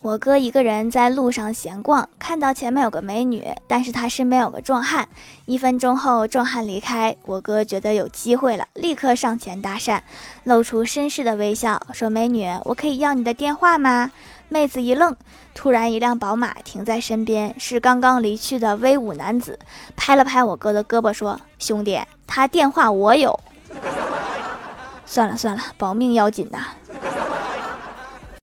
我哥一个人在路上闲逛看到前面有个美女但是他身边有个壮汉。一分钟后壮汉离开我哥觉得有机会了立刻上前搭讪露出绅士的微笑说美女我可以要你的电话吗？妹子一愣突然一辆宝马停在身边是刚刚离去的威武男子拍了拍我哥的胳膊说兄弟他电话我有。算了算了保命要紧呐。